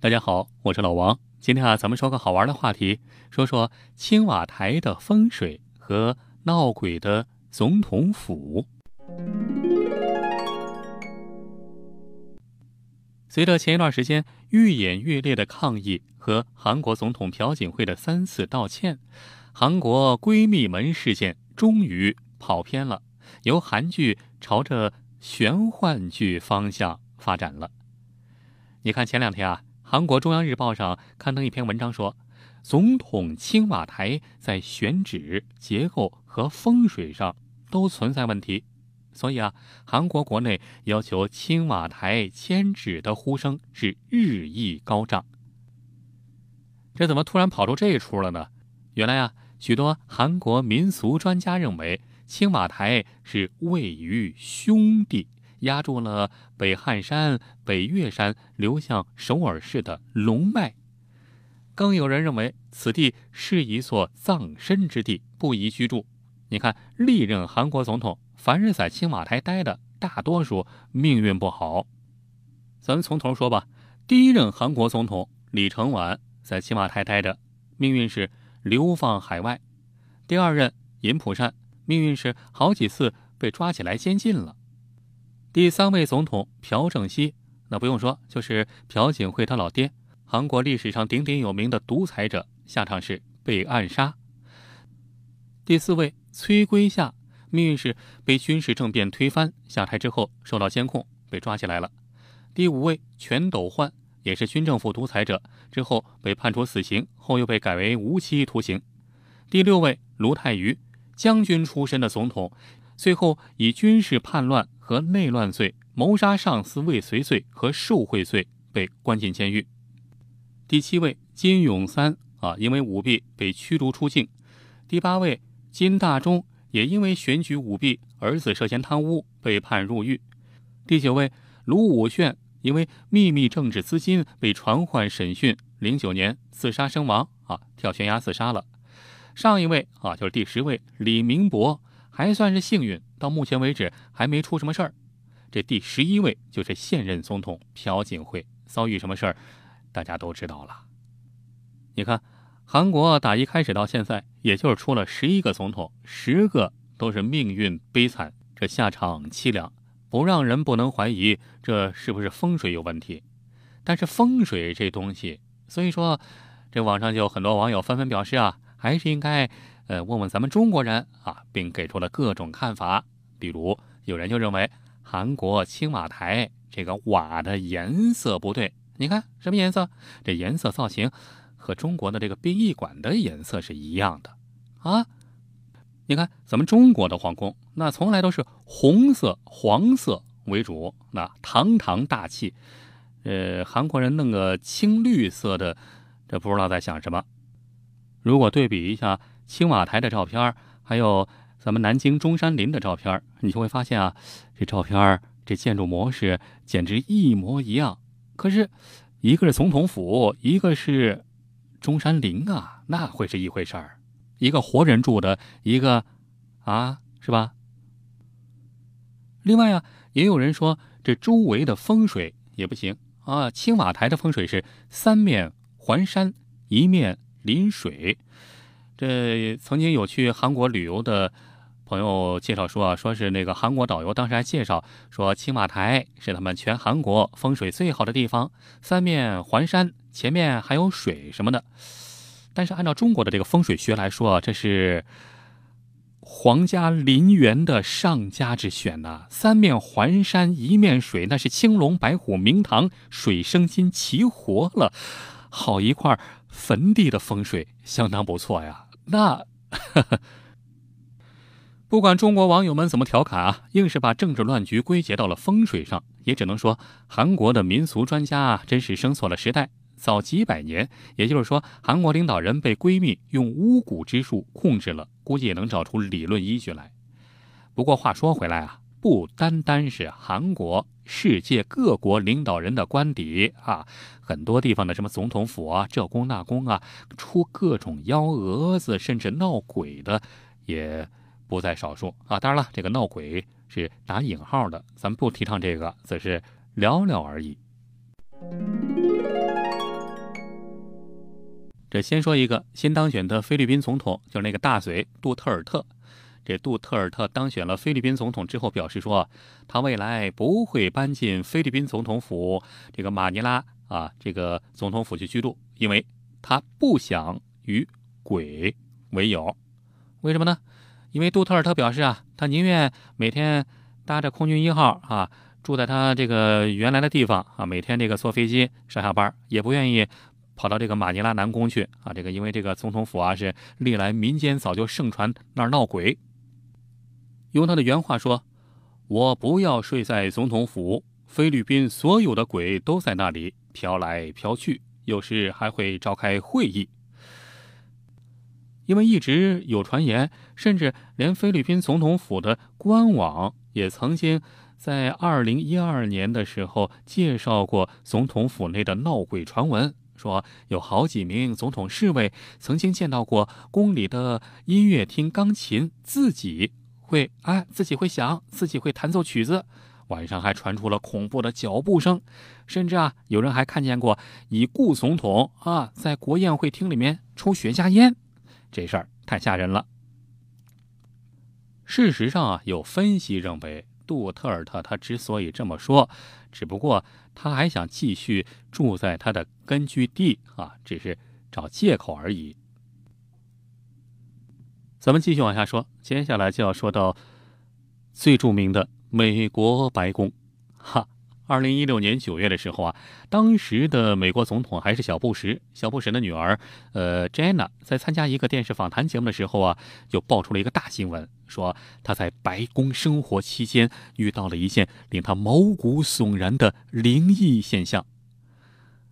大家好，我是老王。今天啊，咱们说个好玩的话题，说说青瓦台的风水和闹鬼的总统府。随着前一段时间愈演愈烈的抗议和韩国总统朴槿惠的三次道歉，韩国闺蜜门事件终于跑偏了，由韩剧朝着玄幻剧方向发展了。你看前两天啊，韩国中央日报上刊登一篇文章说，总统青瓦台在选址、结构和风水上都存在问题。所以啊，韩国国内要求青瓦台迁址的呼声是日益高涨。这怎么突然跑出这一出了呢？原来啊，许多韩国民俗专家认为，青瓦台是位于兄弟，压住了北汉山、北岳山流向首尔市的龙脉。更有人认为，此地是一座葬身之地，不宜居住。你看，历任韩国总统，凡是在青瓦台待的，大多数命运不好。咱们从头说吧。第一任韩国总统李承晚在青瓦台待着，命运是流放海外；第二任尹普善，命运是好几次被抓起来监禁了；第三位总统朴正熙，那不用说，就是朴槿惠他老爹，韩国历史上鼎鼎有名的独裁者，下场是被暗杀。第四位。崔圭夏命运是被军事政变推翻，下台之后受到监控，被抓起来了。第五位全斗焕也是军政府独裁者，之后被判处死刑，后又被改为无期徒刑。第六位卢泰愚，将军出身的总统，最后以军事叛乱和内乱罪、谋杀上司未遂罪和受贿罪被关进监狱。第七位金永三啊，因为舞弊被驱逐出境。第八位。金大中也因为选举舞弊，儿子涉嫌贪污被判入狱。第九位卢武铉因为秘密政治资金被传唤审讯，零九年自杀身亡啊，跳悬崖自杀了。上一位啊，就是第十位李明博，还算是幸运，到目前为止还没出什么事儿。这第十一位就是现任总统朴槿惠，遭遇什么事儿，大家都知道了。你看。韩国打一开始到现在，也就是出了十一个总统，十个都是命运悲惨，这下场凄凉，不让人不能怀疑这是不是风水有问题。但是风水这东西，所以说这网上就有很多网友纷纷表示啊，还是应该呃问问咱们中国人啊，并给出了各种看法。比如有人就认为韩国青瓦台这个瓦的颜色不对，你看什么颜色？这颜色造型。和中国的这个殡仪馆的颜色是一样的啊！你看，咱们中国的皇宫那从来都是红色、黄色为主，那堂堂大气。呃，韩国人弄个青绿色的，这不知道在想什么。如果对比一下青瓦台的照片，还有咱们南京中山陵的照片，你就会发现啊，这照片这建筑模式简直一模一样。可是，一个是总统府，一个是。中山陵啊，那会是一回事儿，一个活人住的，一个，啊，是吧？另外啊，也有人说这周围的风水也不行啊。青瓦台的风水是三面环山，一面临水。这曾经有去韩国旅游的。朋友介绍说啊，说是那个韩国导游当时还介绍说，青瓦台是他们全韩国风水最好的地方，三面环山，前面还有水什么的。但是按照中国的这个风水学来说，这是皇家陵园的上佳之选呐。三面环山，一面水，那是青龙白虎明堂，水生金齐活了，好一块坟地的风水相当不错呀。那。不管中国网友们怎么调侃啊，硬是把政治乱局归结到了风水上，也只能说韩国的民俗专家啊，真是生错了时代，早几百年。也就是说，韩国领导人被闺蜜用巫蛊之术控制了，估计也能找出理论依据来。不过话说回来啊，不单单是韩国，世界各国领导人的官邸啊，很多地方的什么总统府啊，这宫那宫啊，出各种幺蛾子，甚至闹鬼的，也。不在少数啊！当然了，这个闹鬼是打引号的，咱们不提倡这个，只是聊聊而已。这先说一个新当选的菲律宾总统，就是那个大嘴杜特尔特。这杜特尔特当选了菲律宾总统之后，表示说，他未来不会搬进菲律宾总统府这个马尼拉啊这个总统府去居住，因为他不想与鬼为友。为什么呢？因为杜特尔特表示啊，他宁愿每天搭着空军一号啊，住在他这个原来的地方啊，每天这个坐飞机上下班，也不愿意跑到这个马尼拉南宫去啊。这个因为这个总统府啊，是历来民间早就盛传那儿闹鬼。用他的原话说：“我不要睡在总统府，菲律宾所有的鬼都在那里飘来飘去，有时还会召开会议。因为一直有传言，甚至连菲律宾总统府的官网也曾经在二零一二年的时候介绍过总统府内的闹鬼传闻，说有好几名总统侍卫曾经见到过宫里的音乐厅钢琴自己。”会啊，自己会响，自己会弹奏曲子。晚上还传出了恐怖的脚步声，甚至啊，有人还看见过已故总统啊在国宴会厅里面抽雪茄烟。这事儿太吓人了。事实上啊，有分析认为，杜特尔特他之所以这么说，只不过他还想继续住在他的根据地啊，只是找借口而已。咱们继续往下说，接下来就要说到最著名的美国白宫。哈，二零一六年九月的时候啊，当时的美国总统还是小布什。小布什的女儿，呃，Jenna 在参加一个电视访谈节目的时候啊，就爆出了一个大新闻，说她在白宫生活期间遇到了一件令她毛骨悚然的灵异现象。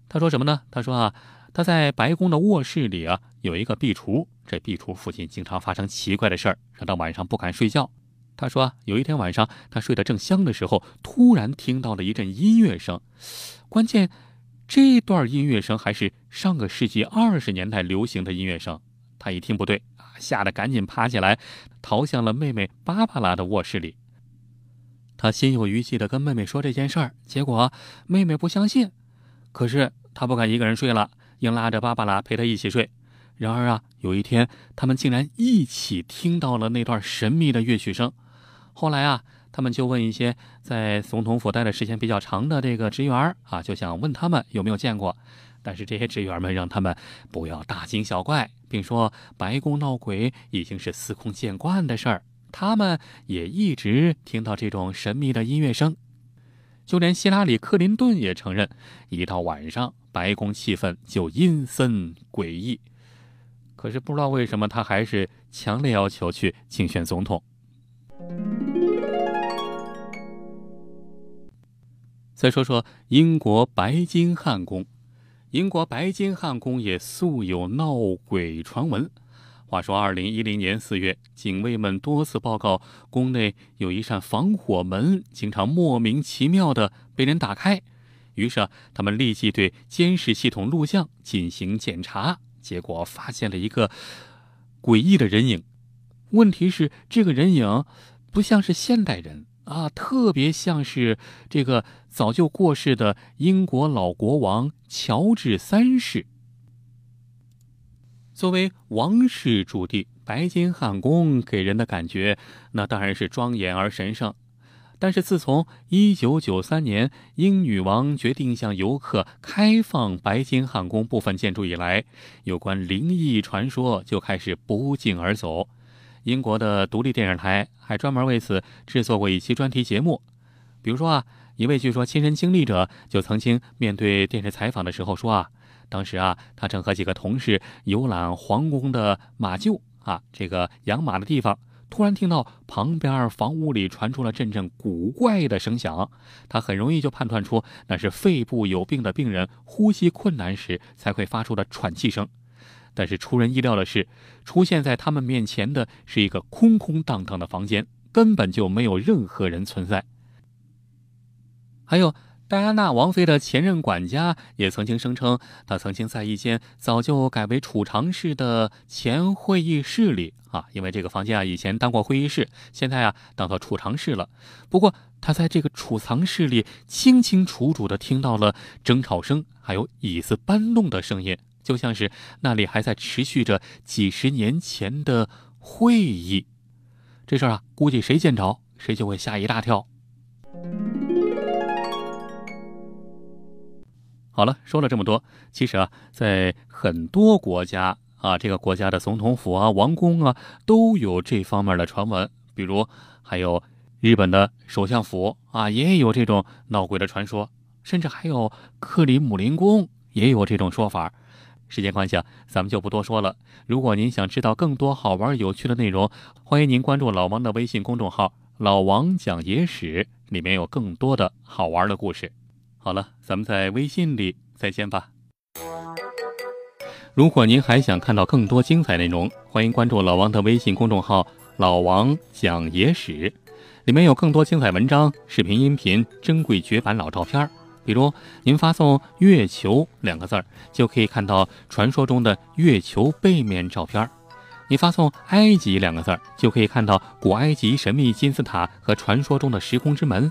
她说什么呢？她说啊。他在白宫的卧室里啊，有一个壁橱，这壁橱附近经常发生奇怪的事儿，让他晚上不敢睡觉。他说，有一天晚上，他睡得正香的时候，突然听到了一阵音乐声，关键这段音乐声还是上个世纪二十年代流行的音乐声。他一听不对啊，吓得赶紧爬起来，逃向了妹妹芭芭拉的卧室里。他心有余悸地跟妹妹说这件事儿，结果妹妹不相信，可是他不敢一个人睡了。硬拉着芭芭拉陪他一起睡，然而啊，有一天他们竟然一起听到了那段神秘的乐曲声。后来啊，他们就问一些在总统府待的时间比较长的这个职员啊，就想问他们有没有见过。但是这些职员们让他们不要大惊小怪，并说白宫闹鬼已经是司空见惯的事儿。他们也一直听到这种神秘的音乐声，就连希拉里·克林顿也承认，一到晚上。白宫气氛就阴森诡异，可是不知道为什么他还是强烈要求去竞选总统。再说说英国白金汉宫，英国白金汉宫也素有闹鬼传闻。话说，二零一零年四月，警卫们多次报告宫内有一扇防火门，经常莫名其妙的被人打开。于是，他们立即对监视系统录像进行检查，结果发现了一个诡异的人影。问题是，这个人影不像是现代人啊，特别像是这个早就过世的英国老国王乔治三世。作为王室驻地，白金汉宫给人的感觉，那当然是庄严而神圣。但是自从1993年英女王决定向游客开放白金汉宫部分建筑以来，有关灵异传说就开始不胫而走。英国的独立电视台还专门为此制作过一期专题节目。比如说啊，一位据说亲身经历者就曾经面对电视采访的时候说啊，当时啊，他正和几个同事游览皇宫的马厩啊，这个养马的地方。突然听到旁边房屋里传出了阵阵古怪的声响，他很容易就判断出那是肺部有病的病人呼吸困难时才会发出的喘气声。但是出人意料的是，出现在他们面前的是一个空空荡荡的房间，根本就没有任何人存在。还有。戴安娜王妃的前任管家也曾经声称，他曾经在一间早就改为储藏室的前会议室里啊，因为这个房间啊以前当过会议室，现在啊当做储藏室了。不过他在这个储藏室里清清楚楚地听到了争吵声，还有椅子搬动的声音，就像是那里还在持续着几十年前的会议。这事儿啊，估计谁见着谁就会吓一大跳。好了，说了这么多，其实啊，在很多国家啊，这个国家的总统府啊、王宫啊，都有这方面的传闻。比如，还有日本的首相府啊，也有这种闹鬼的传说。甚至还有克里姆林宫也有这种说法。时间关系啊，咱们就不多说了。如果您想知道更多好玩有趣的内容，欢迎您关注老王的微信公众号“老王讲野史”，里面有更多的好玩的故事。好了，咱们在微信里再见吧。如果您还想看到更多精彩内容，欢迎关注老王的微信公众号“老王讲野史”，里面有更多精彩文章、视频、音频、珍贵绝版老照片。比如，您发送“月球”两个字儿，就可以看到传说中的月球背面照片；你发送“埃及”两个字儿，就可以看到古埃及神秘金字塔和传说中的时空之门；